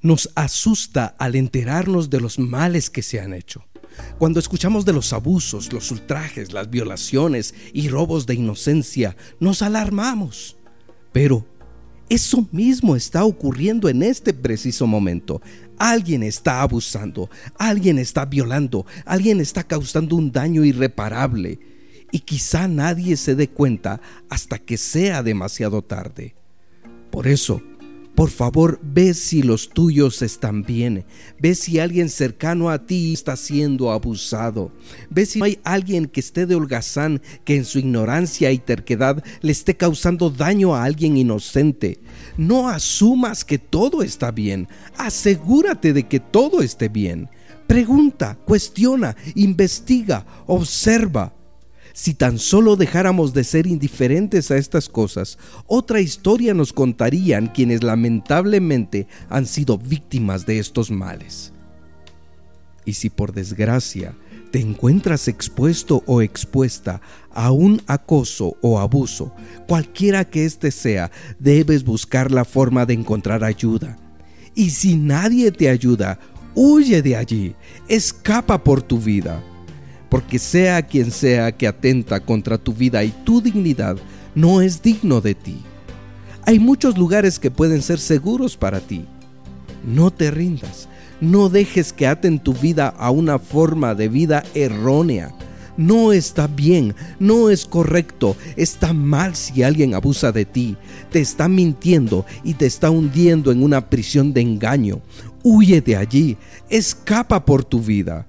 Nos asusta al enterarnos de los males que se han hecho. Cuando escuchamos de los abusos, los ultrajes, las violaciones y robos de inocencia, nos alarmamos. Pero eso mismo está ocurriendo en este preciso momento. Alguien está abusando, alguien está violando, alguien está causando un daño irreparable. Y quizá nadie se dé cuenta hasta que sea demasiado tarde. Por eso, por favor, ve si los tuyos están bien. Ve si alguien cercano a ti está siendo abusado. Ve si hay alguien que esté de holgazán que en su ignorancia y terquedad le esté causando daño a alguien inocente. No asumas que todo está bien. Asegúrate de que todo esté bien. Pregunta, cuestiona, investiga, observa. Si tan solo dejáramos de ser indiferentes a estas cosas, otra historia nos contarían quienes lamentablemente han sido víctimas de estos males. Y si por desgracia te encuentras expuesto o expuesta a un acoso o abuso, cualquiera que éste sea, debes buscar la forma de encontrar ayuda. Y si nadie te ayuda, huye de allí, escapa por tu vida porque sea quien sea que atenta contra tu vida y tu dignidad, no es digno de ti. Hay muchos lugares que pueden ser seguros para ti. No te rindas, no dejes que aten tu vida a una forma de vida errónea. No está bien, no es correcto, está mal si alguien abusa de ti, te está mintiendo y te está hundiendo en una prisión de engaño. Huye de allí, escapa por tu vida.